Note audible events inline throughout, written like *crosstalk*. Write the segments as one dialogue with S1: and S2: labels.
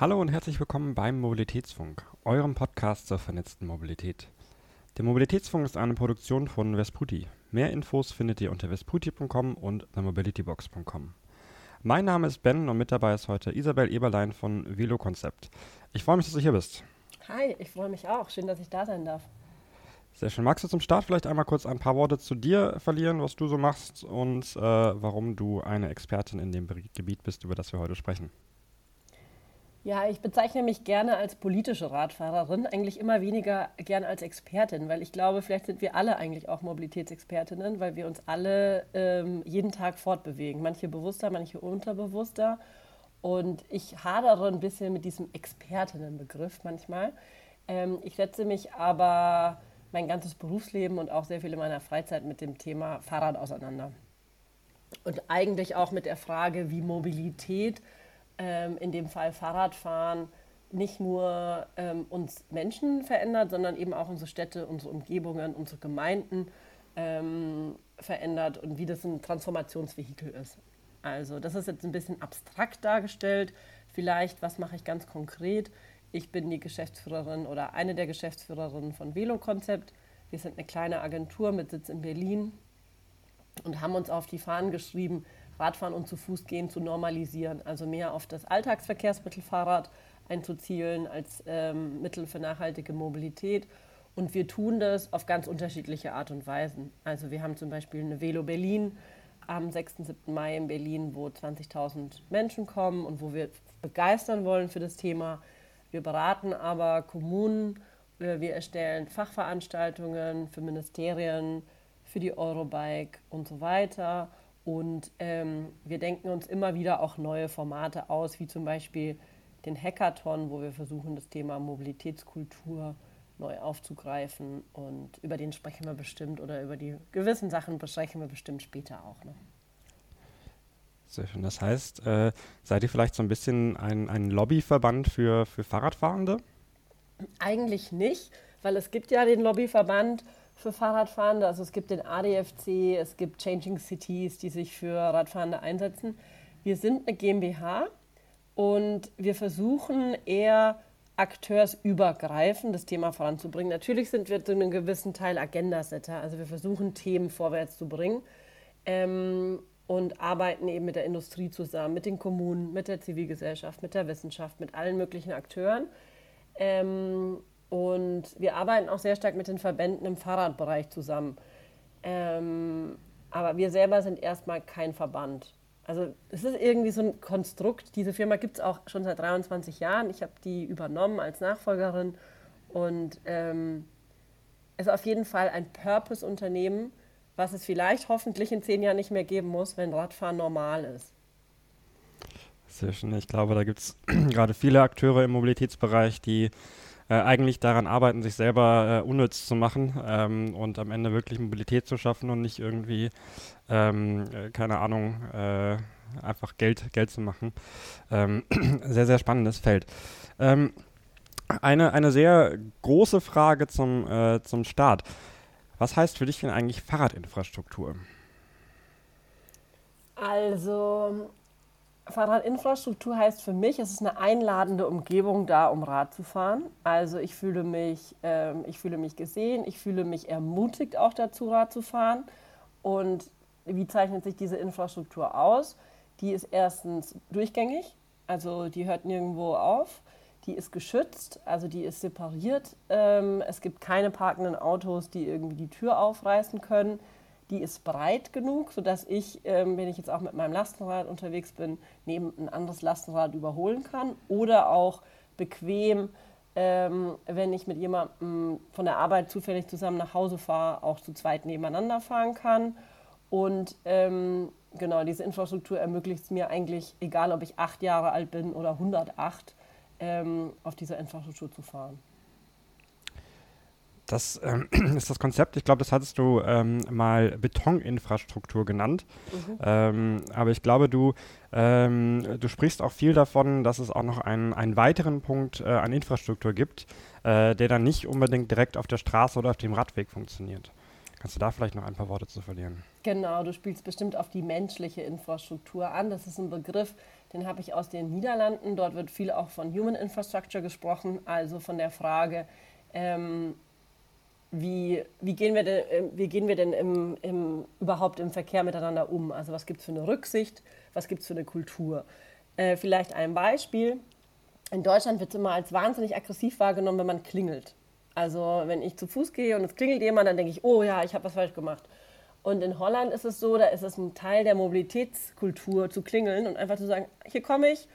S1: Hallo und herzlich willkommen beim Mobilitätsfunk, eurem Podcast zur vernetzten Mobilität. Der Mobilitätsfunk ist eine Produktion von Vesputi. Mehr Infos findet ihr unter vesputi.com und themobilitybox.com. Mein Name ist Ben und mit dabei ist heute Isabel Eberlein von Velo Konzept. Ich freue mich, dass du hier bist.
S2: Hi, ich freue mich auch. Schön, dass ich da sein darf.
S1: Sehr schön. Magst du zum Start vielleicht einmal kurz ein paar Worte zu dir verlieren, was du so machst und äh, warum du eine Expertin in dem Gebiet bist, über das wir heute sprechen?
S2: Ja, ich bezeichne mich gerne als politische Radfahrerin, eigentlich immer weniger gern als Expertin, weil ich glaube, vielleicht sind wir alle eigentlich auch Mobilitätsexpertinnen, weil wir uns alle ähm, jeden Tag fortbewegen, manche bewusster, manche unterbewusster. Und ich hadere ein bisschen mit diesem Expertinnenbegriff manchmal. Ähm, ich setze mich aber mein ganzes Berufsleben und auch sehr viel in meiner Freizeit mit dem Thema Fahrrad auseinander. Und eigentlich auch mit der Frage, wie Mobilität ähm, in dem Fall Fahrradfahren, nicht nur ähm, uns Menschen verändert, sondern eben auch unsere Städte, unsere Umgebungen, unsere Gemeinden ähm, verändert und wie das ein Transformationsvehikel ist. Also das ist jetzt ein bisschen abstrakt dargestellt. Vielleicht, was mache ich ganz konkret? Ich bin die Geschäftsführerin oder eine der Geschäftsführerinnen von Velo Konzept. Wir sind eine kleine Agentur mit Sitz in Berlin und haben uns auf die Fahnen geschrieben, Radfahren und zu Fuß gehen zu normalisieren, also mehr auf das Alltagsverkehrsmittel Fahrrad einzuzielen als ähm, Mittel für nachhaltige Mobilität. Und wir tun das auf ganz unterschiedliche Art und Weisen. Also wir haben zum Beispiel eine Velo Berlin am 6. 7. Mai in Berlin, wo 20.000 Menschen kommen und wo wir begeistern wollen für das Thema. Wir beraten aber Kommunen, äh, wir erstellen Fachveranstaltungen für Ministerien, für die Eurobike und so weiter. Und ähm, wir denken uns immer wieder auch neue Formate aus, wie zum Beispiel den Hackathon, wo wir versuchen, das Thema Mobilitätskultur neu aufzugreifen. Und über den sprechen wir bestimmt oder über die gewissen Sachen besprechen wir bestimmt später auch noch.
S1: Sehr schön. Das heißt, äh, seid ihr vielleicht so ein bisschen ein, ein Lobbyverband für, für Fahrradfahrende?
S2: Eigentlich nicht, weil es gibt ja den Lobbyverband für Fahrradfahrende. Also es gibt den ADFC, es gibt Changing Cities, die sich für Radfahrende einsetzen. Wir sind eine GmbH und wir versuchen eher akteursübergreifend das Thema voranzubringen. Natürlich sind wir zu einem gewissen Teil Agendasetter, also wir versuchen Themen vorwärts zu bringen ähm, und arbeiten eben mit der Industrie zusammen, mit den Kommunen, mit der Zivilgesellschaft, mit der Wissenschaft, mit allen möglichen Akteuren. Ähm, und wir arbeiten auch sehr stark mit den Verbänden im Fahrradbereich zusammen. Ähm, aber wir selber sind erstmal kein Verband. Also es ist irgendwie so ein Konstrukt. Diese Firma gibt es auch schon seit 23 Jahren. Ich habe die übernommen als Nachfolgerin. Und ähm, es ist auf jeden Fall ein Purpose-Unternehmen, was es vielleicht hoffentlich in zehn Jahren nicht mehr geben muss, wenn Radfahren normal ist.
S1: Sehr schön. Ich glaube, da gibt es *clears throat* gerade viele Akteure im Mobilitätsbereich, die äh, eigentlich daran arbeiten, sich selber äh, unnütz zu machen ähm, und am Ende wirklich Mobilität zu schaffen und nicht irgendwie, ähm, äh, keine Ahnung, äh, einfach Geld, Geld zu machen. Ähm, *clears throat* sehr, sehr spannendes Feld. Ähm, eine, eine sehr große Frage zum, äh, zum Start. Was heißt für dich denn eigentlich Fahrradinfrastruktur?
S2: Also Fahrradinfrastruktur heißt für mich, es ist eine einladende Umgebung da, um Rad zu fahren. Also ich fühle mich, ähm, ich fühle mich gesehen, ich fühle mich ermutigt auch dazu, Rad zu fahren. Und wie zeichnet sich diese Infrastruktur aus? Die ist erstens durchgängig, also die hört nirgendwo auf. Die ist geschützt, also die ist separiert. Ähm, es gibt keine parkenden Autos, die irgendwie die Tür aufreißen können die ist breit genug, sodass ich, ähm, wenn ich jetzt auch mit meinem Lastenrad unterwegs bin, neben ein anderes Lastenrad überholen kann oder auch bequem, ähm, wenn ich mit jemandem von der Arbeit zufällig zusammen nach Hause fahre, auch zu zweit nebeneinander fahren kann. Und ähm, genau, diese Infrastruktur ermöglicht es mir eigentlich, egal ob ich acht Jahre alt bin oder 108, ähm, auf dieser Infrastruktur zu fahren.
S1: Das ähm, *clears throat* ist das Konzept. Ich glaube, das hattest du ähm, mal Betoninfrastruktur genannt. Mhm. Ähm, aber ich glaube, du, ähm, du sprichst auch viel davon, dass es auch noch einen, einen weiteren Punkt äh, an Infrastruktur gibt, äh, der dann nicht unbedingt direkt auf der Straße oder auf dem Radweg funktioniert. Kannst du da vielleicht noch ein paar Worte zu verlieren?
S2: Genau, du spielst bestimmt auf die menschliche Infrastruktur an. Das ist ein Begriff, Den habe ich aus den Niederlanden. Dort wird viel auch von Human Infrastructure gesprochen, also von der Frage, ähm, wie, wie gehen wir denn, äh, wie gehen wir denn im, im, überhaupt im Verkehr miteinander um? Also was gibt es für eine Rücksicht, was gibt es für eine Kultur? Äh, vielleicht ein Beispiel. In Deutschland wird es immer als wahnsinnig aggressiv wahrgenommen, wenn man klingelt. Also wenn ich zu Fuß gehe und es klingelt jemand, dann denke ich, oh ja, ich habe was falsch gemacht. Und in Holland ist es so, da ist es ein Teil der Mobilitätskultur zu klingeln und einfach zu sagen, hier komme ich.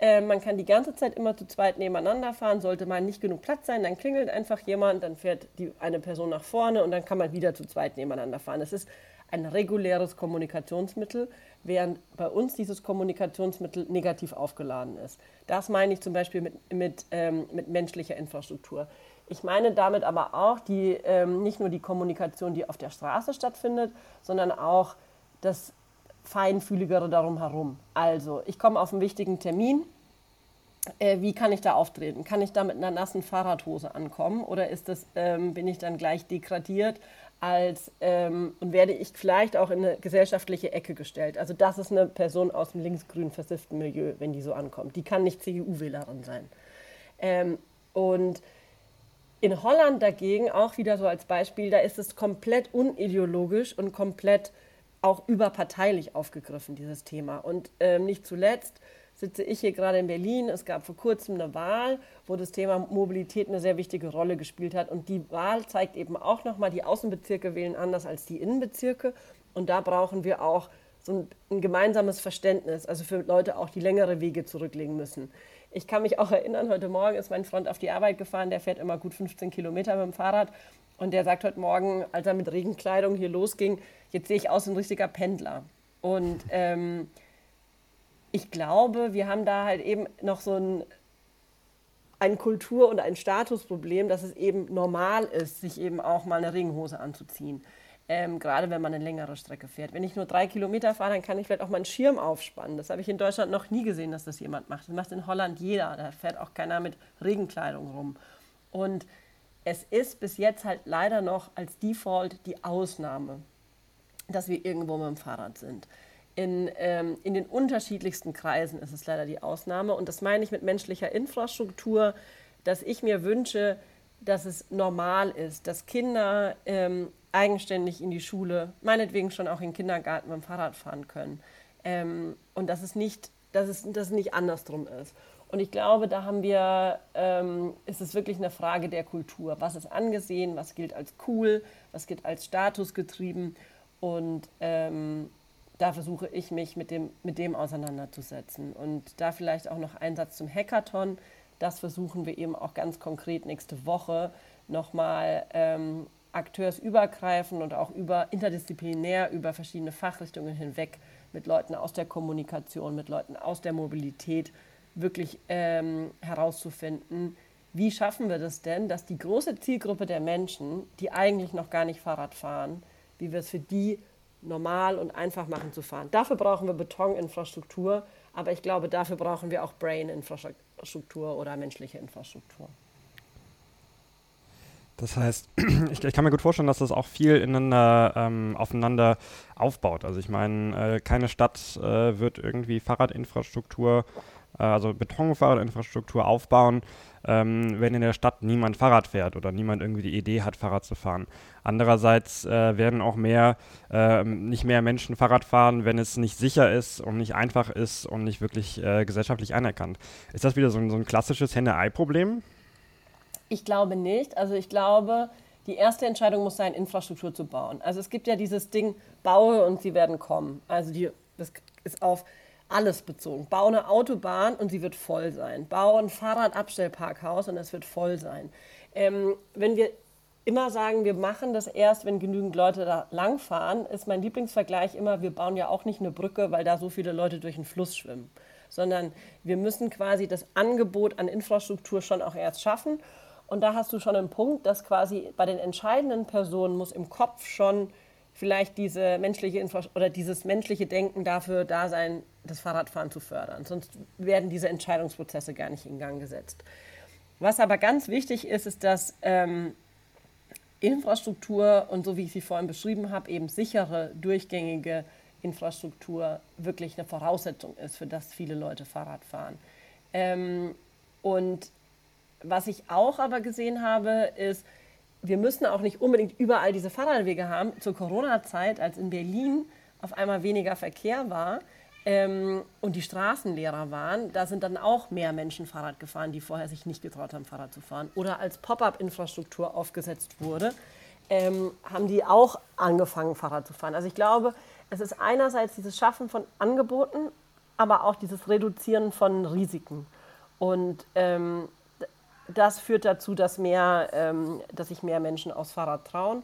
S2: Äh, man kann die ganze Zeit immer zu zweit nebeneinander fahren. Sollte mal nicht genug Platz sein, dann klingelt einfach jemand, dann fährt die, eine Person nach vorne und dann kann man wieder zu zweit nebeneinander fahren. Es ist ein reguläres Kommunikationsmittel, während bei uns dieses Kommunikationsmittel negativ aufgeladen ist. Das meine ich zum Beispiel mit, mit, ähm, mit menschlicher Infrastruktur. Ich meine damit aber auch die, ähm, nicht nur die Kommunikation, die auf der Straße stattfindet, sondern auch das Feinfühligere darum herum. Also, ich komme auf einen wichtigen Termin. Äh, wie kann ich da auftreten? Kann ich da mit einer nassen Fahrradhose ankommen oder ist das, ähm, bin ich dann gleich degradiert als, ähm, und werde ich vielleicht auch in eine gesellschaftliche Ecke gestellt? Also das ist eine Person aus dem linksgrün versifften Milieu, wenn die so ankommt. Die kann nicht CDU-Wählerin sein. Ähm, und in Holland dagegen, auch wieder so als Beispiel, da ist es komplett unideologisch und komplett auch überparteilich aufgegriffen, dieses Thema. Und ähm, nicht zuletzt sitze ich hier gerade in Berlin. Es gab vor kurzem eine Wahl, wo das Thema Mobilität eine sehr wichtige Rolle gespielt hat. Und die Wahl zeigt eben auch nochmal, die Außenbezirke wählen anders als die Innenbezirke. Und da brauchen wir auch so ein, ein gemeinsames Verständnis, also für Leute auch, die längere Wege zurücklegen müssen. Ich kann mich auch erinnern, heute Morgen ist mein Freund auf die Arbeit gefahren, der fährt immer gut 15 Kilometer mit dem Fahrrad. Und der sagt heute Morgen, als er mit Regenkleidung hier losging, jetzt sehe ich aus wie ein richtiger Pendler. Und ähm, ich glaube, wir haben da halt eben noch so ein, ein Kultur- und ein Statusproblem, dass es eben normal ist, sich eben auch mal eine Regenhose anzuziehen ähm, gerade wenn man eine längere Strecke fährt. Wenn ich nur drei Kilometer fahre, dann kann ich vielleicht auch mal einen Schirm aufspannen. Das habe ich in Deutschland noch nie gesehen, dass das jemand macht. Das macht in Holland jeder. Da fährt auch keiner mit Regenkleidung rum. Und es ist bis jetzt halt leider noch als Default die Ausnahme, dass wir irgendwo mit dem Fahrrad sind. In, ähm, in den unterschiedlichsten Kreisen ist es leider die Ausnahme. Und das meine ich mit menschlicher Infrastruktur, dass ich mir wünsche, dass es normal ist, dass Kinder ähm, eigenständig in die Schule, meinetwegen schon auch in den Kindergarten mit dem Fahrrad fahren können. Ähm, und dass es, nicht, dass, es, dass es nicht andersrum ist. Und ich glaube, da haben wir, ähm, ist es wirklich eine Frage der Kultur. Was ist angesehen, was gilt als cool, was gilt als statusgetrieben. Und ähm, da versuche ich mich mit dem, mit dem auseinanderzusetzen. Und da vielleicht auch noch ein Satz zum Hackathon. Das versuchen wir eben auch ganz konkret nächste Woche nochmal ähm, akteursübergreifend und auch über interdisziplinär über verschiedene Fachrichtungen hinweg mit Leuten aus der Kommunikation, mit Leuten aus der Mobilität wirklich ähm, herauszufinden, wie schaffen wir das denn, dass die große Zielgruppe der Menschen, die eigentlich noch gar nicht Fahrrad fahren, wie wir es für die normal und einfach machen zu fahren. Dafür brauchen wir Betoninfrastruktur, aber ich glaube, dafür brauchen wir auch Brain-Infrastruktur oder menschliche Infrastruktur.
S1: Das heißt, *clears throat* ich, ich, kann mir gut vorstellen, dass das auch viel ineinander, ähm, aufeinander aufbaut. Also ich meine, äh, keine Stadt äh, wird irgendwie Fahrradinfrastruktur, also Betonfahrradinfrastruktur aufbauen, ähm, wenn in der Stadt niemand Fahrrad fährt oder niemand irgendwie die Idee hat, Fahrrad zu fahren. Andererseits äh, werden auch mehr, ähm, nicht mehr Menschen Fahrrad fahren, wenn es nicht sicher ist und nicht einfach ist und nicht wirklich äh, gesellschaftlich anerkannt. Ist das wieder so ein, so ein klassisches Henne-Ei-Problem?
S2: Ich glaube nicht. Also ich glaube, die erste Entscheidung muss sein, Infrastruktur zu bauen. Also es gibt ja dieses Ding, baue und sie werden kommen. Also die, das ist auf alles bezogen. Baue eine Autobahn und sie wird voll sein. Baue ein Fahrradabstellparkhaus und es wird voll sein. Ähm, wenn wir immer sagen, wir machen das erst, wenn genügend Leute da langfahren, ist mein Lieblingsvergleich immer, wir bauen ja auch nicht eine Brücke, weil da so viele Leute durch den Fluss schwimmen, sondern wir müssen quasi das Angebot an Infrastruktur schon auch erst schaffen und da hast du schon einen Punkt, dass quasi bei den entscheidenden Personen muss im Kopf schon vielleicht diese menschliche Infra oder dieses menschliche Denken dafür da sein, das Fahrradfahren zu fördern. Sonst werden diese Entscheidungsprozesse gar nicht in Gang gesetzt. Was aber ganz wichtig ist, ist, dass ähm, Infrastruktur und so wie ich sie vorhin beschrieben habe, eben sichere, durchgängige Fahrradinfrastruktur wirklich eine Voraussetzung ist, für das viele Leute Fahrrad fahren. Ähm, und was ich auch aber gesehen habe, ist, wir müssen auch nicht unbedingt überall diese Fahrradwege haben. Zur Corona-Zeit, als in Berlin auf einmal weniger Verkehr war ähm, und die Straßen leerer waren, da sind dann auch mehr Menschen Fahrrad gefahren, die vorher sich nicht getraut haben, Fahrrad zu fahren. Oder als Pop-up-Infrastruktur aufgesetzt wurde, ähm, haben die auch angefangen, Fahrrad zu fahren. Also ich glaube, es ist einerseits dieses Schaffen von Angeboten, aber auch dieses Reduzieren von Risiken. Und ähm, das führt dazu, dass, mehr, ähm, dass sich mehr Menschen aufs Fahrrad trauen.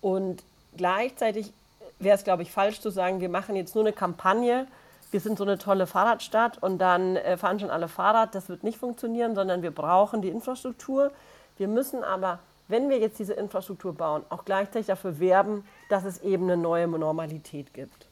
S2: Und gleichzeitig wäre es, glaube ich, falsch zu sagen, wir machen jetzt nur eine Kampagne, wir sind so eine tolle Fahrradstadt und dann äh, fahren schon alle Fahrrad. Das wird nicht funktionieren, sondern wir brauchen die Infrastruktur. Wir müssen aber, wenn wir jetzt diese Infrastruktur bauen, auch gleichzeitig dafür werben, dass es eben eine neue Normalität gibt.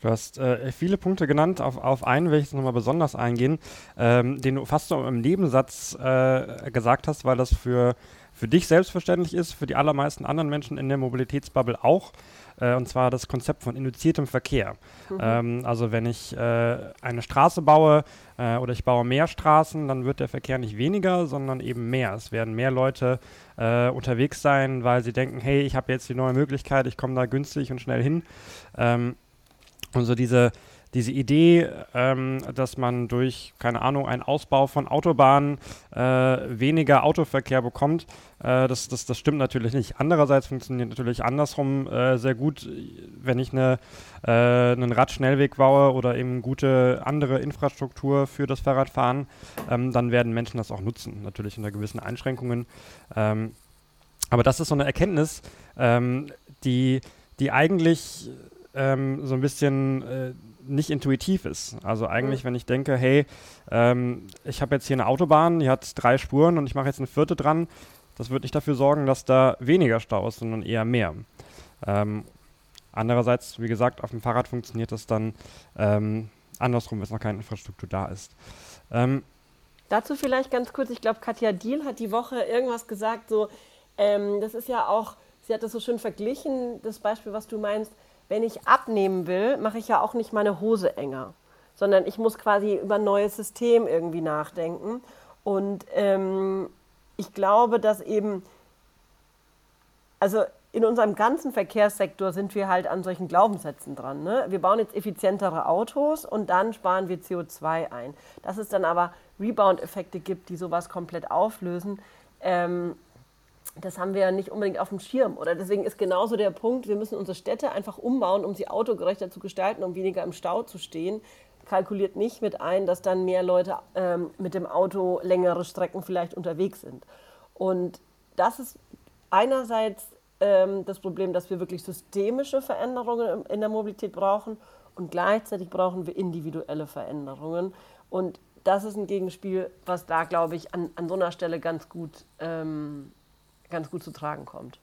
S1: Du hast äh, viele Punkte genannt. Auf, auf einen will ich nochmal besonders eingehen, ähm, den du fast so im Nebensatz äh, gesagt hast, weil das für, für dich selbstverständlich ist, für die allermeisten anderen Menschen in der Mobilitätsbubble auch. Äh, und zwar das Konzept von induziertem Verkehr. Mhm. Ähm, also wenn ich äh, eine Straße baue äh, oder ich baue mehr Straßen, dann wird der Verkehr nicht weniger, sondern eben mehr. Es werden mehr Leute äh, unterwegs sein, weil sie denken, hey, ich habe jetzt die neue Möglichkeit, ich komme da günstig und schnell hin. Ähm, und so diese, diese Idee, ähm, dass man durch, keine Ahnung, einen Ausbau von Autobahnen äh, weniger Autoverkehr bekommt, äh, das, das, das stimmt natürlich nicht. Andererseits funktioniert natürlich andersrum äh, sehr gut, wenn ich eine, äh, einen Radschnellweg baue oder eben gute andere Infrastruktur für das Fahrradfahren, ähm, dann werden Menschen das auch nutzen, natürlich unter gewissen Einschränkungen. Ähm, aber das ist so eine Erkenntnis, ähm, die, die eigentlich ähm, so ein bisschen äh, nicht intuitiv ist. Also eigentlich, mhm. wenn ich denke, hey, ähm, ich habe jetzt hier eine Autobahn, die hat drei Spuren und ich mache jetzt eine vierte dran, das wird nicht dafür sorgen, dass da weniger Stau ist, sondern eher mehr. Ähm, andererseits, wie gesagt, auf dem Fahrrad funktioniert das dann ähm, andersrum, wenn es noch keine Infrastruktur da ist. Ähm,
S2: Dazu vielleicht ganz kurz, ich glaube, Katja Diel hat die Woche irgendwas gesagt, so, ähm, das ist ja auch, sie hat das so schön verglichen, das Beispiel, was du meinst, wenn ich abnehmen will, mache ich ja auch nicht meine Hose enger, sondern ich muss quasi über ein neues System irgendwie nachdenken. Und ähm, ich glaube, dass eben, also in unserem ganzen Verkehrssektor sind wir halt an solchen Glaubenssätzen dran. Ne? Wir bauen jetzt effizientere Autos und dann sparen wir CO2 ein. Dass es dann aber Rebound-Effekte gibt, die sowas komplett auflösen, ähm, das haben wir ja nicht unbedingt auf dem Schirm. Oder deswegen ist genauso der Punkt, wir müssen unsere Städte einfach umbauen, um sie autogerechter zu gestalten, um weniger im Stau zu stehen. Kalkuliert nicht mit ein, dass dann mehr Leute ähm, mit dem Auto längere Strecken vielleicht unterwegs sind. Und das ist einerseits ähm, das Problem, dass wir wirklich systemische Veränderungen in der Mobilität brauchen und gleichzeitig brauchen wir individuelle Veränderungen. Und das ist ein Gegenspiel, was da, glaube ich, an, an so einer Stelle ganz gut ähm, ganz gut zu tragen kommt.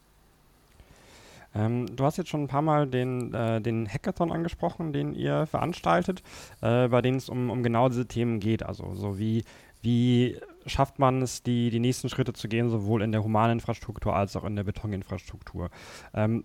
S1: Ähm, du hast jetzt schon ein paar Mal den, äh, den Hackathon angesprochen, den ihr veranstaltet, äh, bei dem es um, um genau diese Themen geht. Also so wie, wie schafft man es, die, die nächsten Schritte zu gehen, sowohl in der humanen Infrastruktur als auch in der Betoninfrastruktur. Ähm,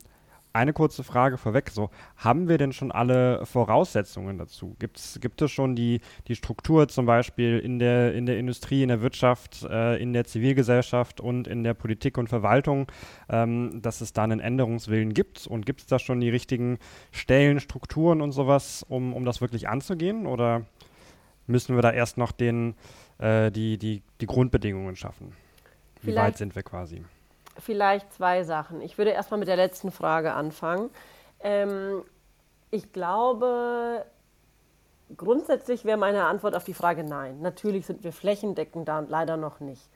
S1: eine kurze Frage vorweg. So, haben wir denn schon alle Voraussetzungen dazu? Gibt's, gibt es schon die, die Struktur zum Beispiel in der, in der Industrie, in der Wirtschaft, äh, in der Zivilgesellschaft und in der Politik und Verwaltung, ähm, dass es da einen Änderungswillen gibt? Und gibt es da schon die richtigen Stellen, Strukturen und sowas, um, um das wirklich anzugehen? Oder müssen wir da erst noch den, äh, die, die, die Grundbedingungen schaffen? Wie Vielleicht weit sind wir quasi?
S2: Vielleicht zwei Sachen. Ich würde erstmal mit der letzten Frage anfangen. Ähm, ich glaube, grundsätzlich wäre meine Antwort auf die Frage nein. Natürlich sind wir flächendeckend da leider noch nicht.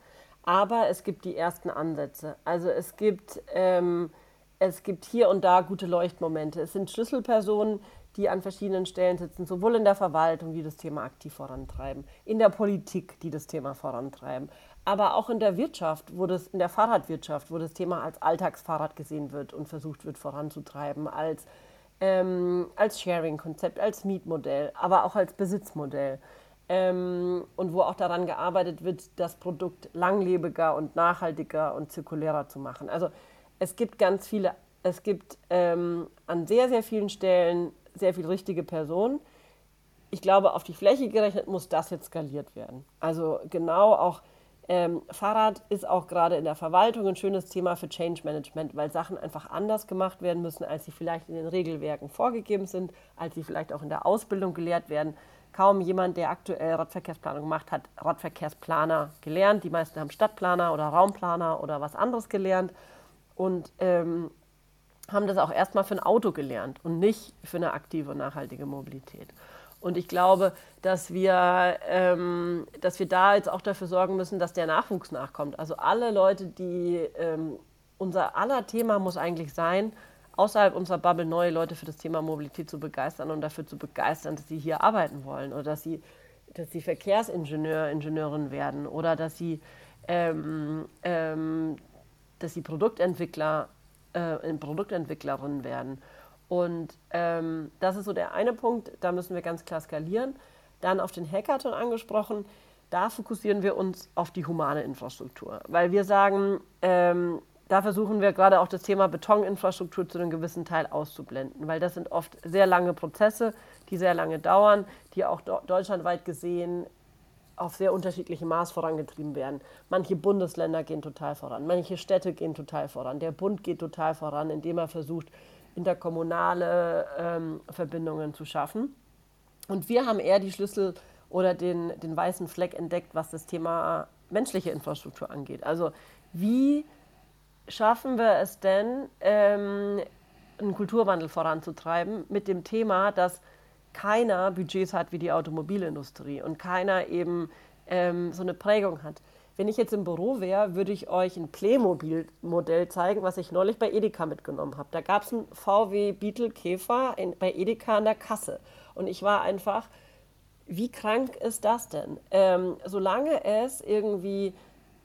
S2: Aber es gibt die ersten Ansätze. Also es gibt, ähm, es gibt hier und da gute Leuchtmomente. Es sind Schlüsselpersonen, die an verschiedenen Stellen sitzen, sowohl in der Verwaltung, die das Thema aktiv vorantreiben, in der Politik, die das Thema vorantreiben, aber auch in der Wirtschaft, wo das, in der Fahrradwirtschaft, wo das Thema als Alltagsfahrrad gesehen wird und versucht wird voranzutreiben, als, ähm, als Sharing-Konzept, als Mietmodell, aber auch als Besitzmodell. Ähm, und wo auch daran gearbeitet wird, das Produkt langlebiger und nachhaltiger und zirkulärer zu machen. Also es gibt ganz viele es gibt ähm, an sehr, sehr vielen Stellen sehr viel richtige Personen. Ich glaube, auf die Fläche gerechnet muss das jetzt skaliert werden. Also genau auch ähm, Fahrrad ist auch gerade in der Verwaltung ein schönes Thema für Change Management, weil Sachen einfach anders gemacht werden müssen, als sie vielleicht in den Regelwerken vorgegeben sind, als sie vielleicht auch in der Ausbildung gelehrt werden. Kaum jemand, der aktuell Radverkehrsplanung gemacht hat, Radverkehrsplaner gelernt. Die meisten haben Stadtplaner oder Raumplaner oder was anderes gelernt und ähm, haben das auch erstmal für ein Auto gelernt und nicht für eine aktive und nachhaltige Mobilität. Und ich glaube, dass wir, ähm, dass wir da jetzt auch dafür sorgen müssen, dass der Nachwuchs nachkommt. Also alle Leute, die ähm, unser aller Thema muss eigentlich sein, außerhalb unserer Bubble neue Leute für das Thema Mobilität zu begeistern und dafür zu begeistern, dass sie hier arbeiten wollen oder dass sie, dass sie Verkehrsingenieur, Ingenieurin werden oder dass sie, ähm, ähm, dass sie Produktentwickler, äh, Produktentwicklerin werden. Und ähm, das ist so der eine Punkt, da müssen wir ganz klar skalieren. Dann auf den Hackathon angesprochen, da fokussieren wir uns auf die humane Infrastruktur, weil wir sagen, ähm, da versuchen wir gerade auch das Thema Betoninfrastruktur zu einem gewissen Teil auszublenden, weil das sind oft sehr lange Prozesse, die sehr lange dauern, die auch deutschlandweit gesehen auf sehr unterschiedlichem Maß vorangetrieben werden. Manche Bundesländer gehen total voran, manche Städte gehen total voran, der Bund geht total voran, indem er versucht, interkommunale ähm, Verbindungen zu schaffen. Und wir haben eher die Schlüssel oder den, den weißen Fleck entdeckt, was das Thema menschliche Infrastruktur angeht. Also wie schaffen wir es denn, ähm, einen Kulturwandel voranzutreiben mit dem Thema, dass keiner Budgets hat wie die Automobilindustrie und keiner eben ähm, so eine Prägung hat. Wenn ich jetzt im Büro wäre, würde ich euch ein Playmobil-Modell zeigen, was ich neulich bei Edeka mitgenommen habe. Da gab es einen VW Beetle Käfer in, bei Edeka an der Kasse. Und ich war einfach, wie krank ist das denn? Ähm, solange es irgendwie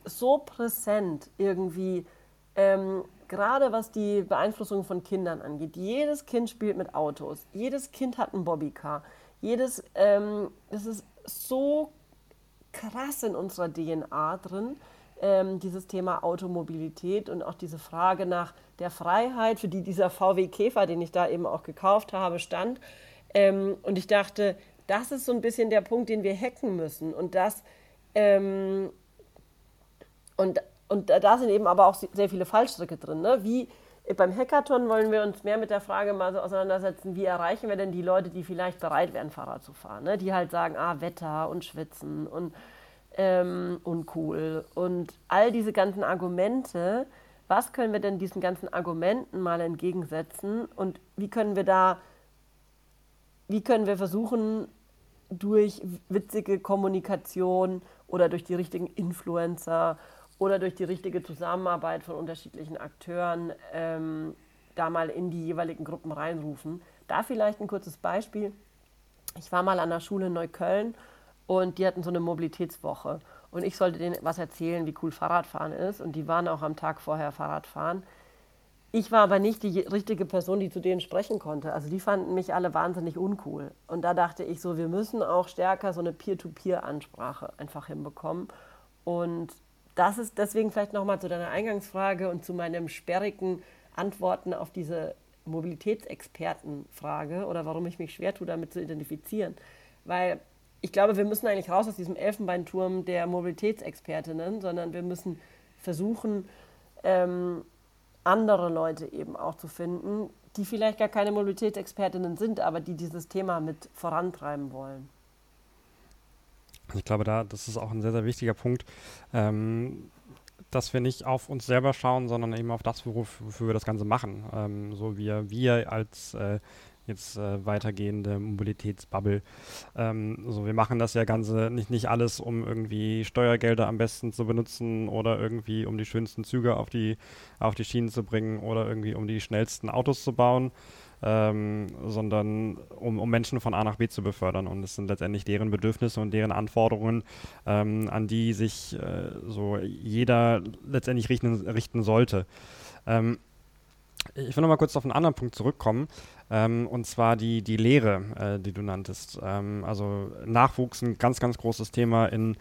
S2: so präsent irgendwie ähm, gerade was die Beeinflussung von Kindern angeht. Jedes Kind spielt mit Autos, jedes Kind hat ein Bobbycar, jedes, ähm, das ist so krass in unserer DNA drin, ähm, dieses Thema Automobilität und auch diese Frage nach der Freiheit, für die dieser VW Käfer, den ich da eben auch gekauft habe, stand. Ähm, und ich dachte, das ist so ein bisschen der Punkt, den wir hacken müssen. Und das, ähm, und und da sind eben aber auch sehr viele Fallstricke drin. Ne? Wie beim Hackathon wollen wir uns mehr mit der Frage mal so auseinandersetzen, wie erreichen wir denn die Leute, die vielleicht bereit wären, Fahrrad zu fahren. Ne? Die halt sagen, ah, Wetter und Schwitzen und ähm, uncool und all diese ganzen Argumente. Was können wir denn diesen ganzen Argumenten mal entgegensetzen und wie können wir da, wie können wir versuchen, durch witzige Kommunikation oder durch die richtigen Influencer oder durch die richtige Zusammenarbeit von unterschiedlichen Akteuren ähm, da mal in die jeweiligen Gruppen reinrufen. Da vielleicht ein kurzes Beispiel. Ich war mal an der Schule in Neukölln und die hatten so eine Mobilitätswoche. Und ich sollte denen was erzählen, wie cool Fahrradfahren ist. Und die waren auch am Tag vorher Fahrradfahren. Ich war aber nicht die richtige Person, die zu denen sprechen konnte. Also die fanden mich alle wahnsinnig uncool. Und da dachte ich so, wir müssen auch stärker so eine Peer-to-Peer-Ansprache einfach hinbekommen. Und das ist deswegen vielleicht nochmal zu deiner Eingangsfrage und zu meinem sperrigen Antworten auf diese Mobilitätsexpertenfrage oder warum ich mich schwer tue, damit zu identifizieren. Weil ich glaube, wir müssen eigentlich raus aus diesem Elfenbeinturm der Mobilitätsexpertinnen, sondern wir müssen versuchen, ähm, andere Leute eben auch zu finden, die vielleicht gar keine Mobilitätsexpertinnen sind, aber die dieses Thema mit vorantreiben wollen.
S1: Ich glaube, da, das ist auch ein sehr, sehr wichtiger Punkt, ähm, dass wir nicht auf uns selber schauen, sondern eben auf das, wofür, wir das Ganze machen. Ähm, so wie wir als äh, jetzt äh, weitergehende Mobilitätsbubble. Ähm, so, wir machen das ja Ganze nicht, nicht alles, um irgendwie Steuergelder am besten zu benutzen oder irgendwie um die schönsten Züge auf die, auf die Schienen zu bringen oder irgendwie um die schnellsten Autos zu bauen, ähm, sondern um, um, Menschen von A nach B zu befördern. Und es sind letztendlich deren Bedürfnisse und deren Anforderungen, ähm, an die sich äh, so jeder letztendlich richten, richten sollte. Ähm, ich will noch mal kurz auf einen anderen Punkt zurückkommen, ähm, und zwar die, die Lehre, äh, die du nanntest. Ähm, also Nachwuchs ein ganz, ganz großes Thema in,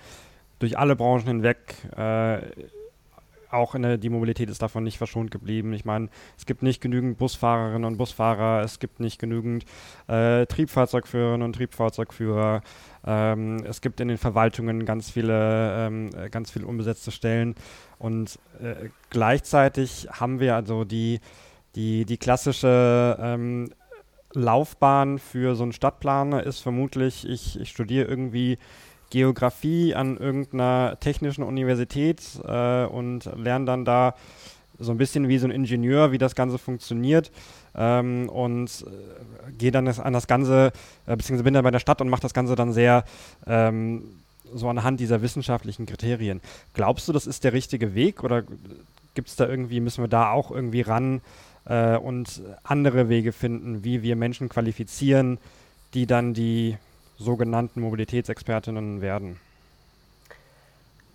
S1: durch alle Branchen hinweg. Äh, auch der, die Mobilität ist davon nicht verschont geblieben. Ich meine, es gibt nicht genügend Busfahrerinnen und Busfahrer, es gibt nicht genügend äh, Triebfahrzeugführerinnen und Triebfahrzeugführer. Ähm, es gibt in den Verwaltungen ganz viele, ähm, ganz viele unbesetzte Stellen und äh, gleichzeitig haben wir also die, die, die klassische ähm, Laufbahn für so einen Stadtplaner ist vermutlich, ich, ich studiere irgendwie Geografie an irgendeiner technischen Universität äh, und lerne dann da so ein bisschen wie so ein Ingenieur, wie das Ganze funktioniert ähm, und äh, gehe dann das, an das Ganze, äh, beziehungsweise bin dann bei der Stadt und mache das Ganze dann sehr ähm, so anhand dieser wissenschaftlichen Kriterien. Glaubst du, das ist der richtige Weg oder gibt es da irgendwie, müssen wir da auch irgendwie ran äh, und andere Wege finden, wie wir Menschen qualifizieren, die dann die sogenannten Mobilitätsexpertinnen werden?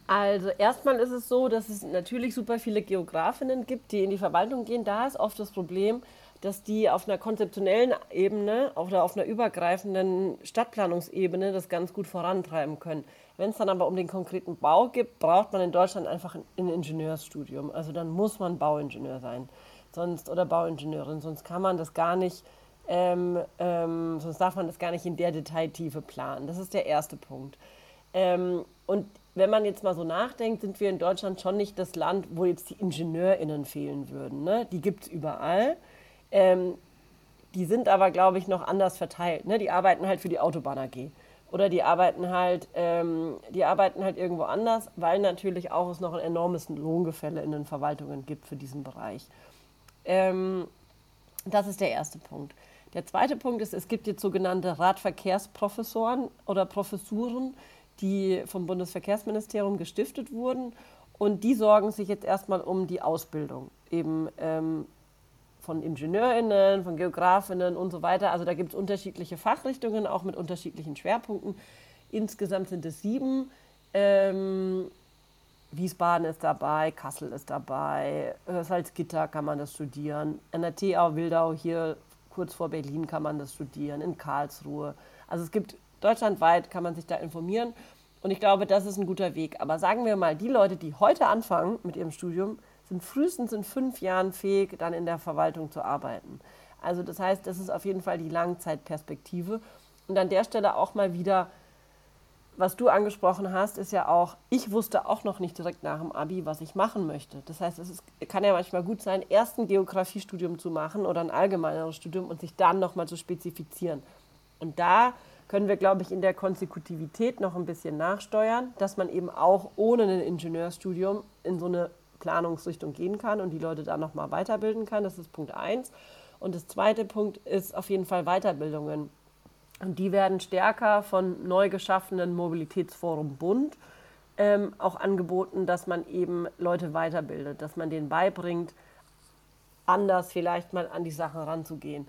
S2: Also erstmal ist es so, dass es natürlich super viele Geografinnen gibt, die in die Verwaltung gehen. Da ist oft das Problem, dass die auf einer konzeptionellen Ebene oder auf einer übergreifenden Stadtplanungsebene das ganz gut vorantreiben können. Wenn es dann aber um den konkreten Bau geht, braucht man in Deutschland einfach ein Ingenieursstudium. Also dann muss man Bauingenieur sein sonst oder Bauingenieurin, sonst kann man das gar nicht, ähm, ähm, sonst darf man das gar nicht in der Detailtiefe planen. Das ist der erste Punkt. Ähm, und wenn man jetzt mal so nachdenkt, sind wir in Deutschland schon nicht das Land, wo jetzt die IngenieurInnen fehlen würden. Ne? Die gibt es überall. Ähm, die sind aber, glaube ich, noch anders verteilt. Ne? Die arbeiten halt für die Autobahn AG. Oder die arbeiten halt, ähm, die arbeiten halt irgendwo anders, weil natürlich auch es noch ein enormes Lohngefälle in den Verwaltungen gibt für diesen Bereich. Ähm, das ist der erste Punkt. Der zweite Punkt ist, es gibt jetzt sogenannte Radverkehrsprofessoren oder Professuren, die vom Bundesverkehrsministerium gestiftet wurden. Und die sorgen sich jetzt erstmal um die Ausbildung eben ähm, von IngenieurInnen, von GeografInnen und so weiter. Also da gibt es unterschiedliche Fachrichtungen, auch mit unterschiedlichen Schwerpunkten. Insgesamt sind es sieben. Ähm, Wiesbaden ist dabei, Kassel ist dabei, Salzgitter kann man das studieren, der TU Wildau hier kurz vor Berlin kann man das studieren, in Karlsruhe. Also es gibt deutschlandweit, kann man sich da informieren und ich glaube, das ist ein guter Weg. Aber sagen wir mal, die Leute, die heute anfangen mit ihrem Studium, sind frühestens in fünf Jahren fähig, dann in der Verwaltung zu arbeiten. Also das heißt, das ist auf jeden Fall die Langzeitperspektive. Und an der Stelle auch mal wieder was du angesprochen hast, ist ja auch, ich wusste auch noch nicht direkt nach dem Abi, was ich machen möchte. Das heißt, es ist, kann ja manchmal gut sein, erst ein Geografiestudium zu machen oder ein allgemeineres Studium und sich dann nochmal zu spezifizieren. Und da können wir, glaube ich, in der Konsekutivität noch ein bisschen nachsteuern, dass man eben auch ohne ein Ingenieurstudium in so eine Planungsrichtung gehen kann und die Leute da nochmal weiterbilden kann. Das ist Punkt eins. Und das zweite Punkt ist auf jeden Fall Weiterbildungen. Und die werden stärker von neu geschaffenen Mobilitätsforum Bund ähm, auch angeboten, dass man eben Leute weiterbildet, dass man denen beibringt, anders vielleicht mal an die Sachen ranzugehen.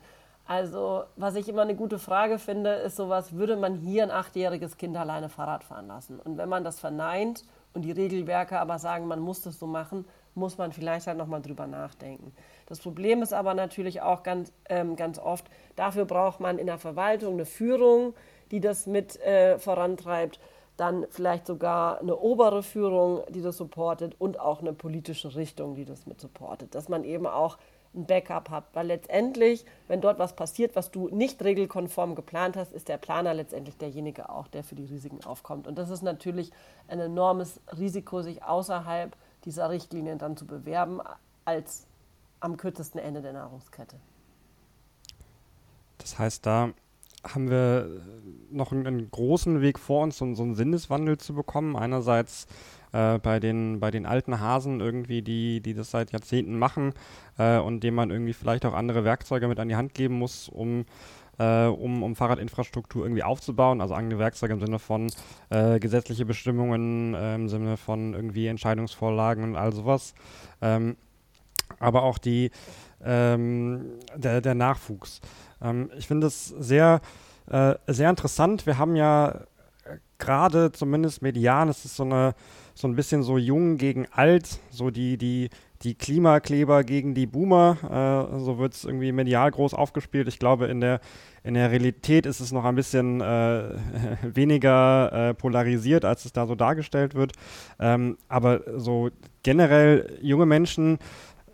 S2: Also, was ich immer eine gute Frage finde, ist sowas, würde man hier ein achtjähriges Kind alleine Fahrrad fahren lassen? Und wenn man das verneint und die Regelwerke aber sagen, man muss das so machen, muss man vielleicht halt nochmal drüber nachdenken. Das Problem ist aber natürlich auch ganz, ähm, ganz oft, dafür braucht man in der Verwaltung eine Führung, die das mit äh, vorantreibt, dann vielleicht sogar eine obere Führung, die das supportet und auch eine politische Richtung, die das mit supportet, dass man eben auch ein Backup hat, weil letztendlich, wenn dort was passiert, was du nicht regelkonform geplant hast, ist der Planer letztendlich derjenige auch, der für die Risiken aufkommt. Und das ist natürlich ein enormes Risiko, sich außerhalb dieser Richtlinien dann zu bewerben als am kürzesten Ende der Nahrungskette.
S1: Das heißt, da haben wir noch einen, einen großen Weg vor uns, so, so, einen Sinneswandel zu bekommen. Einerseits äh, bei, den, bei den alten Hasen irgendwie, die, die das seit Jahrzehnten machen äh, und denen man irgendwie vielleicht auch andere Werkzeuge mit an die Hand geben muss, um äh, um, um Fahrradinfrastruktur irgendwie aufzubauen. Also eigene Werkzeuge im Sinne von äh, gesetzliche Bestimmungen, äh, im Sinne von irgendwie Entscheidungsvorlagen und all sowas. Ähm, aber auch die, ähm, der, der Nachwuchs. Ähm, ich finde es sehr, äh, sehr interessant. Wir haben ja gerade zumindest median, es ist so eine so ein bisschen so jung gegen alt, so die, die, die Klimakleber gegen die Boomer. Äh, so wird es irgendwie medial groß aufgespielt. Ich glaube, in der, in der Realität ist es noch ein bisschen äh, *laughs* weniger äh, polarisiert, als es da so dargestellt wird. Ähm, aber so generell junge Menschen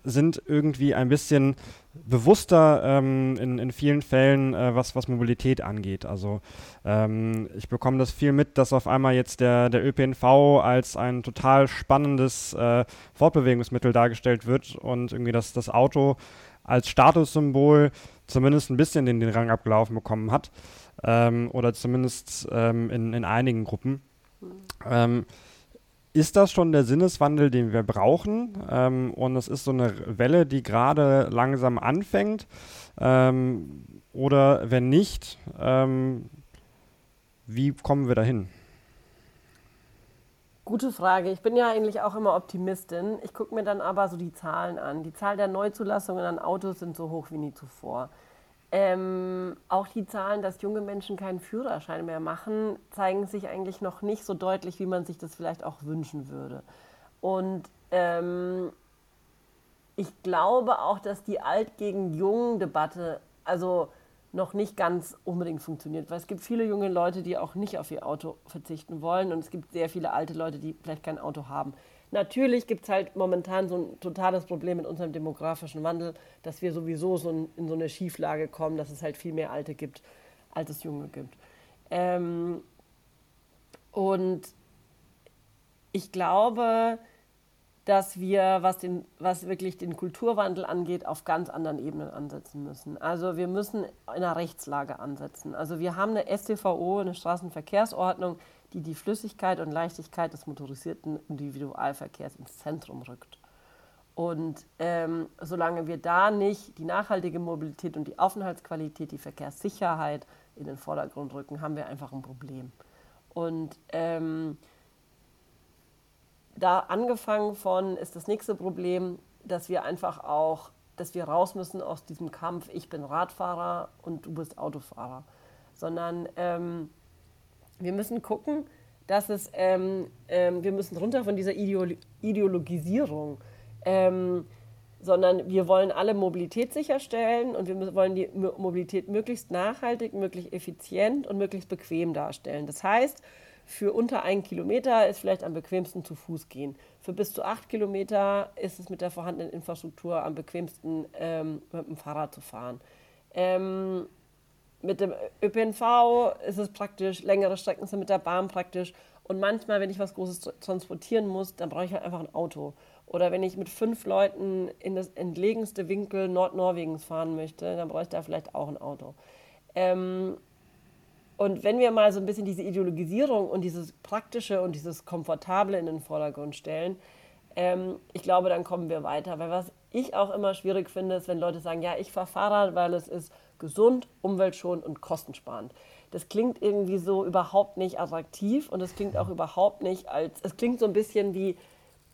S1: sind irgendwie ein bisschen bewusster ähm, in, in vielen Fällen, äh, was, was Mobilität angeht. Also ähm, ich bekomme das viel mit, dass auf einmal jetzt der, der ÖPNV als ein total spannendes äh, Fortbewegungsmittel dargestellt wird und irgendwie das, das Auto als Statussymbol zumindest ein bisschen den, den Rang abgelaufen bekommen hat. Ähm, oder zumindest ähm, in, in einigen Gruppen. Mhm ist das schon der Sinneswandel, den wir brauchen? Ähm, und es ist so eine Welle, die gerade langsam anfängt. Ähm, oder wenn nicht, ähm, wie kommen wir dahin?
S2: Gute Frage. Ich bin ja eigentlich auch immer Optimistin. Ich gucke mir dann aber so die Zahlen an. Die Zahl der Neuzulassungen an Autos sind so hoch wie nie zuvor. Ähm, auch die Zahlen, dass junge Menschen keinen Führerschein mehr machen, zeigen sich eigentlich noch nicht so deutlich, wie man sich das vielleicht auch wünschen würde. Und ähm, ich glaube auch, dass die Alt gegen Jung Debatte also noch nicht ganz unbedingt funktioniert, weil es gibt viele junge Leute, die auch nicht auf ihr Auto verzichten wollen und es gibt sehr viele alte Leute, die vielleicht kein Auto haben. Natürlich gibt es halt momentan so ein totales Problem mit unserem demografischen Wandel, dass wir sowieso so in, in so eine Schieflage kommen, dass es halt viel mehr Alte gibt, als es Junge gibt. Ähm, und ich glaube, dass wir, was, den, was wirklich den Kulturwandel angeht, auf ganz anderen Ebenen ansetzen müssen. Also wir müssen in einer Rechtslage ansetzen. Also wir haben eine STVO, eine Straßenverkehrsordnung, die die Flüssigkeit und Leichtigkeit des motorisierten Individualverkehrs ins Zentrum rückt. Und ähm, solange wir da nicht die nachhaltige Mobilität und die Aufenthaltsqualität, die Verkehrssicherheit in den Vordergrund rücken, haben wir einfach ein Problem. Und ähm, da angefangen von ist das nächste Problem, dass wir einfach auch, dass wir raus müssen aus diesem Kampf, ich bin Radfahrer und du bist Autofahrer, sondern ähm, wir müssen gucken, dass es, ähm, ähm, wir müssen runter von dieser Ideolo Ideologisierung, ähm, sondern wir wollen alle Mobilität sicherstellen und wir wollen die Mobilität möglichst nachhaltig, möglichst effizient und möglichst bequem darstellen. Das heißt, für unter einen Kilometer ist vielleicht am bequemsten zu Fuß gehen. Für bis zu acht Kilometer ist es mit der vorhandenen Infrastruktur am bequemsten ähm, mit dem Fahrrad zu fahren. Ähm, mit dem ÖPNV ist es praktisch, längere Strecken sind mit der Bahn praktisch. Und manchmal, wenn ich was Großes transportieren muss, dann brauche ich halt einfach ein Auto. Oder wenn ich mit fünf Leuten in das entlegenste Winkel Nordnorwegens fahren möchte, dann brauche ich da vielleicht auch ein Auto. Ähm, und wenn wir mal so ein bisschen diese Ideologisierung und dieses Praktische und dieses Komfortable in den Vordergrund stellen, ähm, ich glaube, dann kommen wir weiter. Weil was ich auch immer schwierig finde, ist, wenn Leute sagen, ja, ich fahre Fahrrad, weil es ist gesund, umweltschonend und kostensparend. Das klingt irgendwie so überhaupt nicht attraktiv und es klingt auch überhaupt nicht als, es klingt so ein bisschen wie,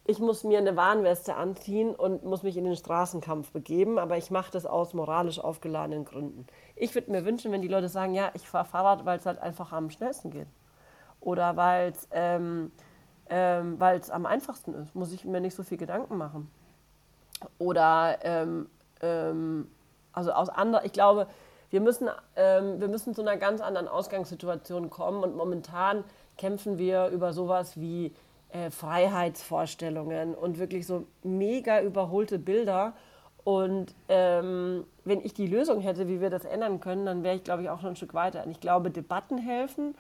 S2: ich muss mir eine Warnweste anziehen und muss mich in den Straßenkampf begeben, aber ich mache das aus moralisch aufgeladenen Gründen. Ich würde mir wünschen, wenn die Leute sagen, ja, ich fahre Fahrrad, weil es halt einfach am schnellsten geht. Oder weil es ähm, ähm, am einfachsten ist, muss ich mir nicht so viel Gedanken machen. Oder ähm, ähm also aus anderen, ich glaube, wir müssen, ähm, wir müssen zu einer ganz anderen Ausgangssituation kommen und momentan kämpfen wir über sowas wie äh, Freiheitsvorstellungen und wirklich so mega überholte Bilder. Und ähm, wenn ich die Lösung hätte, wie wir das ändern können, dann wäre ich, glaube ich, auch schon ein Stück weiter. Und ich glaube, Debatten helfen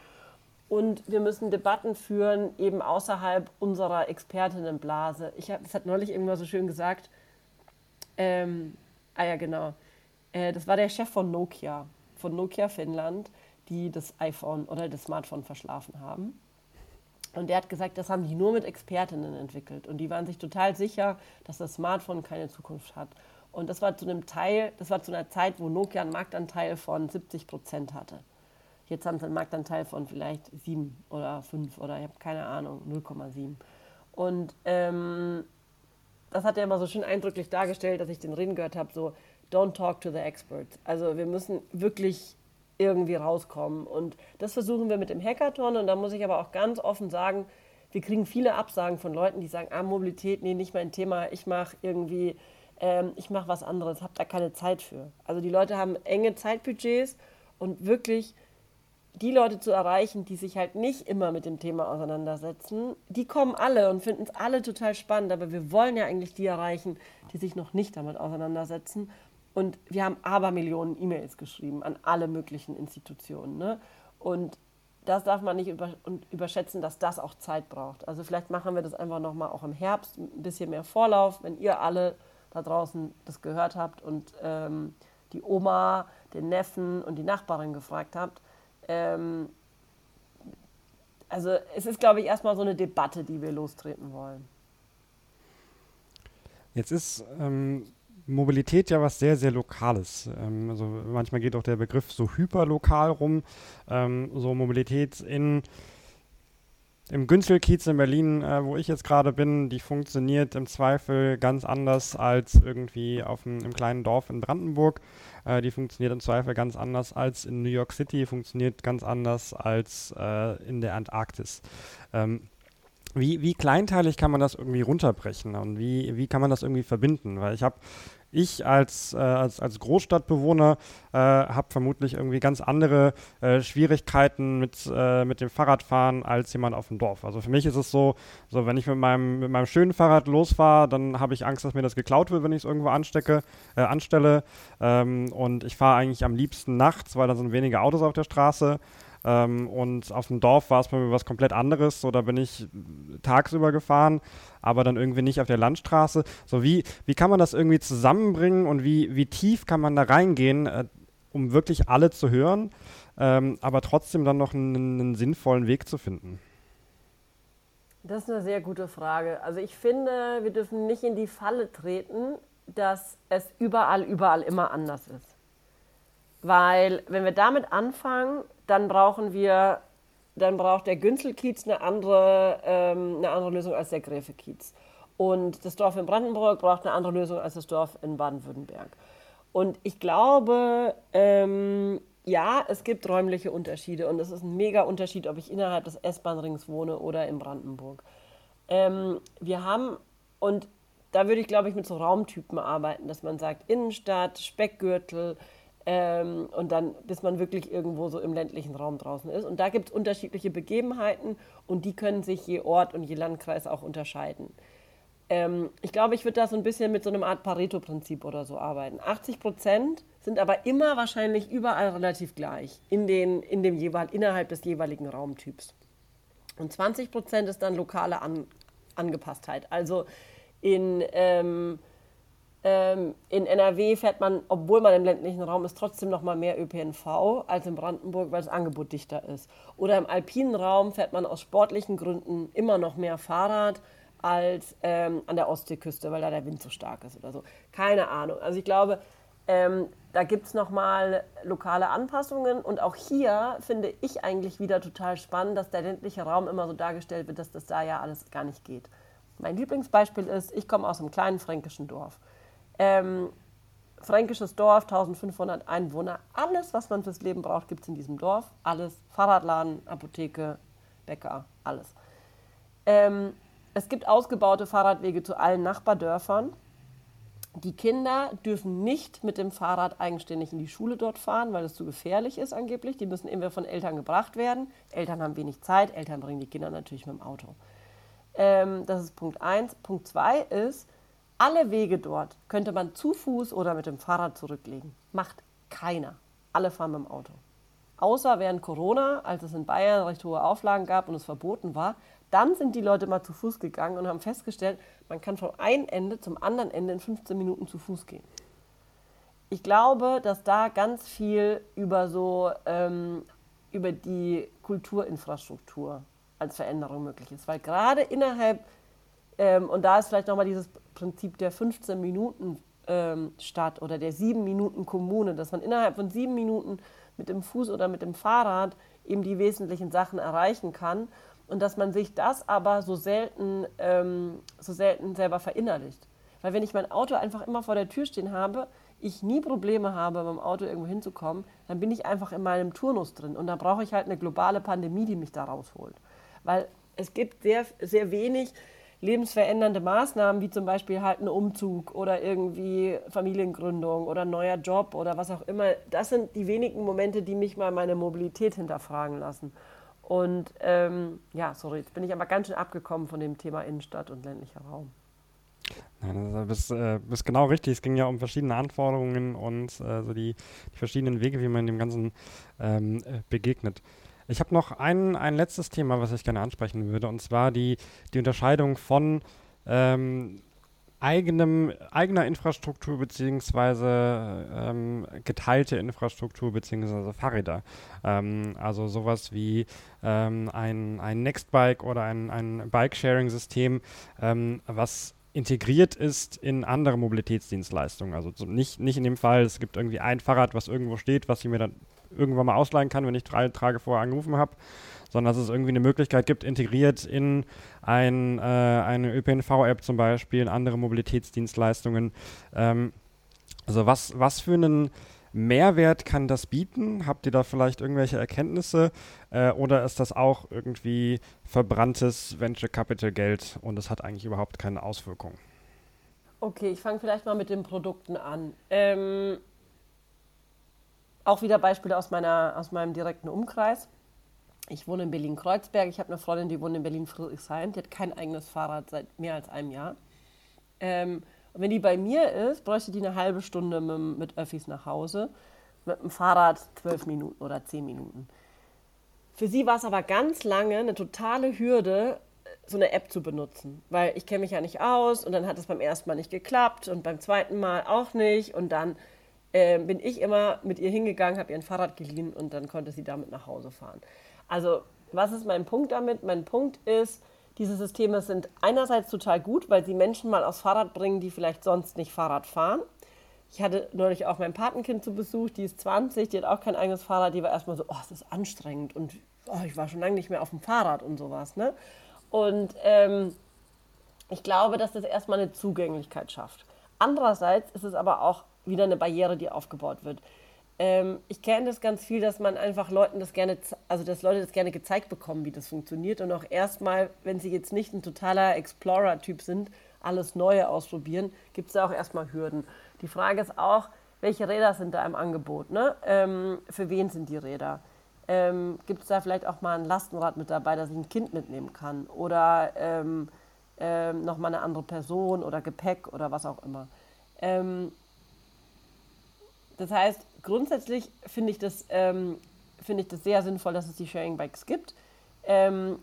S2: und wir müssen Debatten führen, eben außerhalb unserer Expertinnenblase. Ich hab, das hat neulich irgendwann so schön gesagt. Ähm, ah ja, genau. Äh, das war der Chef von Nokia, von Nokia Finnland, die das iPhone oder das Smartphone verschlafen haben. Und der hat gesagt, das haben die nur mit Expertinnen entwickelt. Und die waren sich total sicher, dass das Smartphone keine Zukunft hat. Und das war zu einem Teil, das war zu einer Zeit, wo Nokia einen Marktanteil von 70 Prozent hatte. Jetzt haben sie einen Marktanteil von vielleicht 7 oder 5 oder ich habe keine Ahnung, 0,7. Und ähm, das hat er immer so schön eindrücklich dargestellt, dass ich den reden gehört habe, so don't talk to the experts. Also wir müssen wirklich irgendwie rauskommen. Und das versuchen wir mit dem Hackathon. Und da muss ich aber auch ganz offen sagen, wir kriegen viele Absagen von Leuten, die sagen, ah, Mobilität, nee, nicht mein Thema, ich mache irgendwie, ähm, ich mache was anderes, habe da keine Zeit für. Also die Leute haben enge Zeitbudgets und wirklich die Leute zu erreichen, die sich halt nicht immer mit dem Thema auseinandersetzen, die kommen alle und finden es alle total spannend, aber wir wollen ja eigentlich die erreichen, die sich noch nicht damit auseinandersetzen. Und wir haben aber Millionen E-Mails geschrieben an alle möglichen Institutionen. Ne? Und das darf man nicht über, überschätzen, dass das auch Zeit braucht. Also vielleicht machen wir das einfach nochmal auch im Herbst, ein bisschen mehr Vorlauf, wenn ihr alle da draußen das gehört habt und ähm, die Oma, den Neffen und die Nachbarin gefragt habt ähm, also es ist, glaube ich, erstmal so eine Debatte, die wir lostreten wollen.
S1: Jetzt ist ähm, Mobilität ja was sehr, sehr Lokales. Ähm, also manchmal geht auch der Begriff so hyperlokal rum. Ähm, so Mobilität in im Günzelkiez in Berlin, äh, wo ich jetzt gerade bin, die funktioniert im Zweifel ganz anders als irgendwie auf dem, im kleinen Dorf in Brandenburg. Äh, die funktioniert im Zweifel ganz anders als in New York City, funktioniert ganz anders als äh, in der Antarktis. Ähm, wie, wie kleinteilig kann man das irgendwie runterbrechen und wie, wie kann man das irgendwie verbinden? Weil ich habe ich als, äh, als, als Großstadtbewohner äh, habe vermutlich irgendwie ganz andere äh, Schwierigkeiten mit, äh, mit dem Fahrradfahren als jemand auf dem Dorf. Also für mich ist es so, so wenn ich mit meinem, mit meinem schönen Fahrrad losfahre, dann habe ich Angst, dass mir das geklaut wird, wenn ich es irgendwo anstecke, äh, anstelle. Ähm, und ich fahre eigentlich am liebsten nachts, weil da sind weniger Autos auf der Straße. Ähm, und auf dem Dorf war es bei mir was komplett anderes. So, da bin ich tagsüber gefahren, aber dann irgendwie nicht auf der Landstraße. So, wie, wie kann man das irgendwie zusammenbringen und wie, wie tief kann man da reingehen, äh, um wirklich alle zu hören, ähm, aber trotzdem dann noch einen, einen sinnvollen Weg zu finden?
S2: Das ist eine sehr gute Frage. Also ich finde, wir dürfen nicht in die Falle treten, dass es überall, überall immer anders ist. Weil wenn wir damit anfangen, dann brauchen wir, dann braucht der Günzelkiez eine andere, ähm, eine andere Lösung als der Gräfekiez. Und das Dorf in Brandenburg braucht eine andere Lösung als das Dorf in Baden-Württemberg. Und ich glaube, ähm, ja, es gibt räumliche Unterschiede und es ist ein mega Unterschied, ob ich innerhalb des S-Bahn-Rings wohne oder in Brandenburg. Ähm, wir haben, und da würde ich, glaube ich, mit so Raumtypen arbeiten, dass man sagt Innenstadt, Speckgürtel, ähm, und dann, bis man wirklich irgendwo so im ländlichen Raum draußen ist. Und da gibt es unterschiedliche Begebenheiten und die können sich je Ort und je Landkreis auch unterscheiden. Ähm, ich glaube, ich würde da so ein bisschen mit so einem Art Pareto-Prinzip oder so arbeiten. 80 Prozent sind aber immer wahrscheinlich überall relativ gleich in den, in dem jeweil, innerhalb des jeweiligen Raumtyps. Und 20 Prozent ist dann lokale An Angepasstheit. Also in ähm, ähm, in NRW fährt man, obwohl man im ländlichen Raum ist, trotzdem noch mal mehr ÖPNV als in Brandenburg, weil das Angebot dichter ist. Oder im alpinen Raum fährt man aus sportlichen Gründen immer noch mehr Fahrrad als ähm, an der Ostseeküste, weil da der Wind so stark ist oder so. Keine Ahnung. Also ich glaube, ähm, da gibt es nochmal lokale Anpassungen. Und auch hier finde ich eigentlich wieder total spannend, dass der ländliche Raum immer so dargestellt wird, dass das da ja alles gar nicht geht. Mein Lieblingsbeispiel ist, ich komme aus einem kleinen fränkischen Dorf. Ähm, fränkisches Dorf, 1500 Einwohner. Alles, was man fürs Leben braucht, gibt es in diesem Dorf. Alles. Fahrradladen, Apotheke, Bäcker, alles. Ähm, es gibt ausgebaute Fahrradwege zu allen Nachbardörfern. Die Kinder dürfen nicht mit dem Fahrrad eigenständig in die Schule dort fahren, weil es zu gefährlich ist angeblich. Die müssen immer von Eltern gebracht werden. Eltern haben wenig Zeit, Eltern bringen die Kinder natürlich mit dem Auto. Ähm, das ist Punkt 1. Punkt 2 ist, alle Wege dort könnte man zu Fuß oder mit dem Fahrrad zurücklegen. Macht keiner. Alle fahren mit dem Auto. Außer während Corona, als es in Bayern recht hohe Auflagen gab und es verboten war, dann sind die Leute mal zu Fuß gegangen und haben festgestellt, man kann von einem Ende zum anderen Ende in 15 Minuten zu Fuß gehen. Ich glaube, dass da ganz viel über so ähm, über die Kulturinfrastruktur als Veränderung möglich ist, weil gerade innerhalb ähm, und da ist vielleicht nochmal dieses Prinzip der 15 Minuten ähm, Stadt oder der 7 Minuten Kommune, dass man innerhalb von 7 Minuten mit dem Fuß oder mit dem Fahrrad eben die wesentlichen Sachen erreichen kann und dass man sich das aber so selten, ähm, so selten selber verinnerlicht. Weil wenn ich mein Auto einfach immer vor der Tür stehen habe, ich nie Probleme habe, beim Auto irgendwo hinzukommen, dann bin ich einfach in meinem Turnus drin. Und dann brauche ich halt eine globale Pandemie, die mich da rausholt. Weil es gibt sehr, sehr wenig lebensverändernde Maßnahmen, wie zum Beispiel halt ein Umzug oder irgendwie Familiengründung oder neuer Job oder was auch immer. Das sind die wenigen Momente, die mich mal meine Mobilität hinterfragen lassen. Und ähm, ja, sorry, jetzt bin ich aber ganz schön abgekommen von dem Thema Innenstadt und ländlicher Raum.
S1: Nein, du bist, äh, bist genau richtig. Es ging ja um verschiedene Anforderungen und äh, so die, die, verschiedenen Wege, wie man dem Ganzen ähm, äh, begegnet. Ich habe noch ein, ein letztes Thema, was ich gerne ansprechen würde, und zwar die, die Unterscheidung von ähm, eigenem, eigener Infrastruktur beziehungsweise ähm, geteilte Infrastruktur beziehungsweise Fahrräder. Ähm, also sowas wie ähm, ein, ein Nextbike oder ein, ein Bike-Sharing-System, ähm, was integriert ist in andere Mobilitätsdienstleistungen. Also so nicht, nicht in dem Fall, es gibt irgendwie ein Fahrrad, was irgendwo steht, was ich mir dann irgendwann mal ausleihen kann, wenn ich drei Tage vorher angerufen habe, sondern dass es irgendwie eine Möglichkeit gibt, integriert in ein, äh, eine ÖPNV-App zum Beispiel, in andere Mobilitätsdienstleistungen. Ähm, also was, was für einen Mehrwert kann das bieten? Habt ihr da vielleicht irgendwelche Erkenntnisse? Äh, oder ist das auch irgendwie verbranntes Venture Capital Geld und es hat eigentlich überhaupt keine Auswirkungen?
S2: Okay, ich fange vielleicht mal mit den Produkten an. Ähm, auch wieder Beispiele aus, meiner, aus meinem direkten Umkreis. Ich wohne in Berlin-Kreuzberg. Ich habe eine Freundin, die wohnt in Berlin-Friedrichshain. Die hat kein eigenes Fahrrad seit mehr als einem Jahr. Ähm, und wenn die bei mir ist, bräuchte die eine halbe Stunde mit, mit Öffis nach Hause. Mit dem Fahrrad zwölf Minuten oder zehn Minuten. Für sie war es aber ganz lange eine totale Hürde, so eine App zu benutzen, weil ich kenne mich ja nicht aus und dann hat es beim ersten Mal nicht geklappt und beim zweiten Mal auch nicht und dann äh, bin ich immer mit ihr hingegangen, habe ihr ein Fahrrad geliehen und dann konnte sie damit nach Hause fahren. Also was ist mein Punkt damit? Mein Punkt ist, diese Systeme sind einerseits total gut, weil sie Menschen mal aufs Fahrrad bringen, die vielleicht sonst nicht Fahrrad fahren. Ich hatte neulich auch mein Patenkind zu Besuch, die ist 20, die hat auch kein eigenes Fahrrad, die war erstmal so, oh, es ist anstrengend und oh, ich war schon lange nicht mehr auf dem Fahrrad und sowas. Ne? Und ähm, ich glaube, dass das erstmal eine Zugänglichkeit schafft. Andererseits ist es aber auch wieder eine Barriere, die aufgebaut wird. Ähm, ich kenne das ganz viel, dass man einfach Leuten das gerne, also dass Leute das gerne gezeigt bekommen, wie das funktioniert und auch erstmal, wenn sie jetzt nicht ein totaler Explorer-Typ sind, alles Neue ausprobieren, gibt es da auch erstmal Hürden. Die Frage ist auch, welche Räder sind da im Angebot? Ne? Ähm, für wen sind die Räder? Ähm, gibt es da vielleicht auch mal ein Lastenrad mit dabei, dass ich ein Kind mitnehmen kann? Oder ähm, ähm, nochmal eine andere Person oder Gepäck oder was auch immer? Ähm, das heißt, grundsätzlich finde ich, das, ähm, find ich das sehr sinnvoll, dass es die Sharing Bikes gibt. Ähm,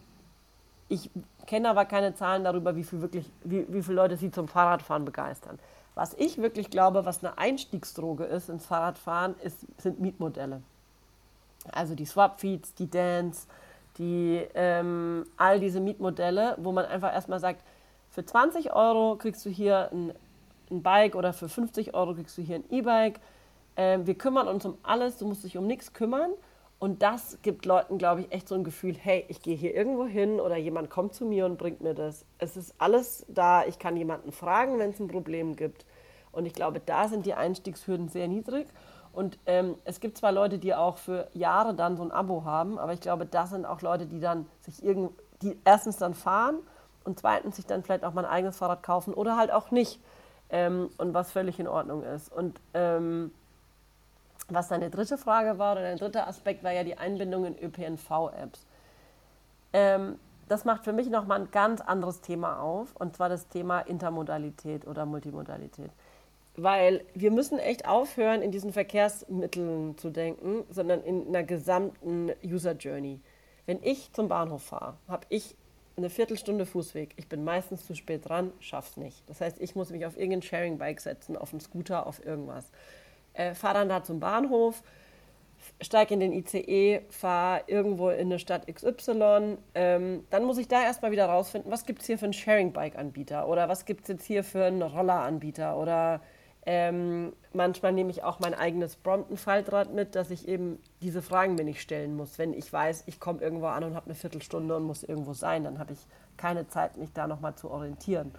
S2: ich kenne aber keine Zahlen darüber, wie, viel wirklich, wie, wie viele Leute sie zum Fahrradfahren begeistern. Was ich wirklich glaube, was eine Einstiegsdroge ist ins Fahrradfahren, ist, sind Mietmodelle. Also die Swap-Feeds, die Dance, die, ähm, all diese Mietmodelle, wo man einfach erstmal sagt, für 20 Euro kriegst du hier ein, ein Bike oder für 50 Euro kriegst du hier ein E-Bike äh, wir kümmern uns um alles, du musst dich um nichts kümmern. Und das gibt Leuten, glaube ich, echt so ein Gefühl, hey, ich gehe hier irgendwo hin oder jemand kommt zu mir und bringt mir das. Es ist alles da, ich kann jemanden fragen, wenn es ein Problem gibt. Und ich glaube, da sind die Einstiegshürden sehr niedrig. Und ähm, es gibt zwar Leute, die auch für Jahre dann so ein Abo haben, aber ich glaube, das sind auch Leute, die dann sich irgend, die erstens dann fahren und zweitens sich dann vielleicht auch mal ein eigenes Fahrrad kaufen oder halt auch nicht. Ähm, und was völlig in Ordnung ist. Und ähm, was deine dritte Frage war, oder dein dritter Aspekt war ja die Einbindung in ÖPNV-Apps. Ähm, das macht für mich nochmal ein ganz anderes Thema auf, und zwar das Thema Intermodalität oder Multimodalität. Weil wir müssen echt aufhören, in diesen Verkehrsmitteln zu denken, sondern in einer gesamten User Journey. Wenn ich zum Bahnhof fahre, habe ich eine Viertelstunde Fußweg. Ich bin meistens zu spät dran, schaff's nicht. Das heißt, ich muss mich auf irgendein Sharing-Bike setzen, auf einen Scooter, auf irgendwas äh, fahre dann da zum Bahnhof, steige in den ICE, fahre irgendwo in eine Stadt XY. Ähm, dann muss ich da erstmal wieder rausfinden, was gibt es hier für einen Sharing-Bike-Anbieter oder was gibt es jetzt hier für einen Roller-Anbieter oder ähm, manchmal nehme ich auch mein eigenes Brompton-Faltrad mit, dass ich eben diese Fragen mir nicht stellen muss. Wenn ich weiß, ich komme irgendwo an und habe eine Viertelstunde und muss irgendwo sein, dann habe ich keine Zeit, mich da nochmal zu orientieren.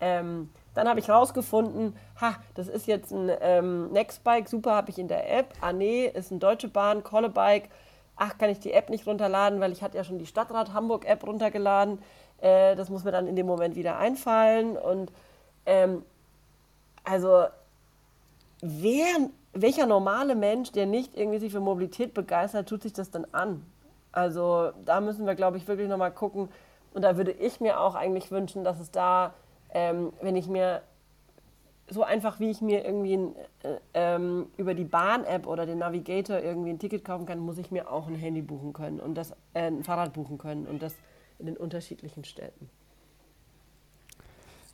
S2: Ähm, dann habe ich rausgefunden, ha, das ist jetzt ein ähm, Nextbike, super, habe ich in der App. Ah nee, ist eine Deutsche Bahn, Kollebike. Ach, kann ich die App nicht runterladen, weil ich hatte ja schon die Stadtrat Hamburg App runtergeladen. Äh, das muss mir dann in dem Moment wieder einfallen. Und ähm, also wer, welcher normale Mensch, der nicht irgendwie sich für Mobilität begeistert, tut sich das dann an? Also da müssen wir, glaube ich, wirklich nochmal gucken. Und da würde ich mir auch eigentlich wünschen, dass es da, ähm, wenn ich mir so einfach wie ich mir irgendwie ein, äh, ähm, über die Bahn-App oder den Navigator irgendwie ein Ticket kaufen kann, muss ich mir auch ein Handy buchen können und das äh, ein Fahrrad buchen können und das in den unterschiedlichen Städten.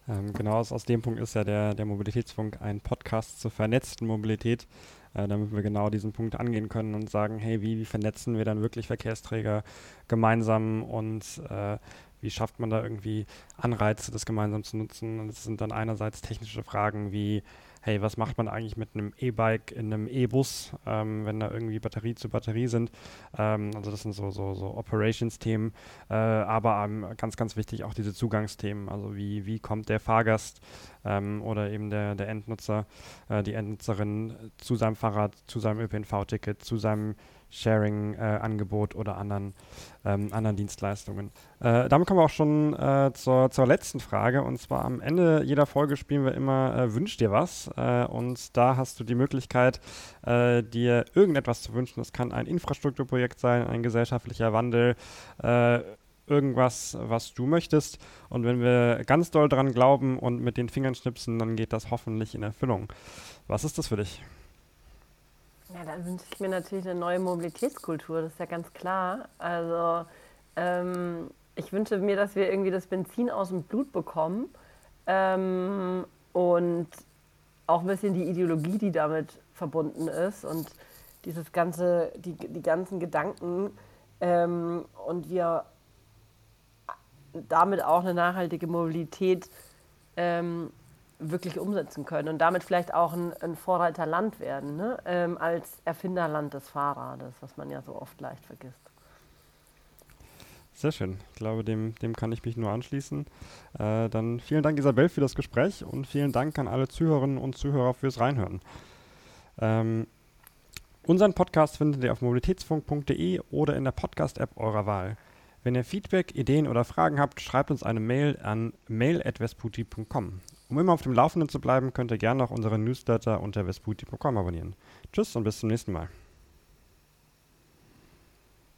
S1: Ähm, genau aus, aus dem Punkt ist ja der, der Mobilitätsfunk ein Podcast zur vernetzten Mobilität, äh, damit wir genau diesen Punkt angehen können und sagen, hey, wie, wie vernetzen wir dann wirklich Verkehrsträger gemeinsam und äh, wie schafft man da irgendwie Anreize, das gemeinsam zu nutzen? Und es sind dann einerseits technische Fragen wie, hey, was macht man eigentlich mit einem E-Bike in einem E-Bus, ähm, wenn da irgendwie Batterie zu Batterie sind. Ähm, also das sind so, so, so Operations-Themen, äh, aber ähm, ganz, ganz wichtig auch diese Zugangsthemen. Also wie, wie kommt der Fahrgast ähm, oder eben der, der Endnutzer, äh, die Endnutzerin zu seinem Fahrrad, zu seinem ÖPNV-Ticket, zu seinem Sharing-Angebot äh, oder anderen, ähm, anderen Dienstleistungen. Äh, damit kommen wir auch schon äh, zur, zur letzten Frage. Und zwar am Ende jeder Folge spielen wir immer äh, Wünsch dir was. Äh, und da hast du die Möglichkeit, äh, dir irgendetwas zu wünschen. Das kann ein Infrastrukturprojekt sein, ein gesellschaftlicher Wandel irgendwas, was du möchtest. Und wenn wir ganz doll dran glauben und mit den Fingern schnipsen, dann geht das hoffentlich in Erfüllung. Was ist das für dich?
S2: Ja, dann wünsche ich mir natürlich eine neue Mobilitätskultur, das ist ja ganz klar. Also ähm, ich wünsche mir, dass wir irgendwie das Benzin aus dem Blut bekommen ähm, und auch ein bisschen die Ideologie, die damit verbunden ist und dieses ganze, die, die ganzen Gedanken ähm, und wir damit auch eine nachhaltige Mobilität ähm, wirklich umsetzen können und damit vielleicht auch ein, ein Vorreiterland werden, ne? ähm, als Erfinderland des Fahrrades, was man ja so oft leicht vergisst.
S1: Sehr schön. Ich glaube, dem, dem kann ich mich nur anschließen. Äh, dann vielen Dank, Isabel, für das Gespräch und vielen Dank an alle Zuhörerinnen und Zuhörer fürs Reinhören. Ähm, unseren Podcast findet ihr auf mobilitätsfunk.de oder in der Podcast-App eurer Wahl. Wenn ihr Feedback, Ideen oder Fragen habt, schreibt uns eine Mail an mail.vesputi.com. Um immer auf dem Laufenden zu bleiben, könnt ihr gerne auch unseren Newsletter unter vesputi.com abonnieren. Tschüss und bis zum nächsten Mal.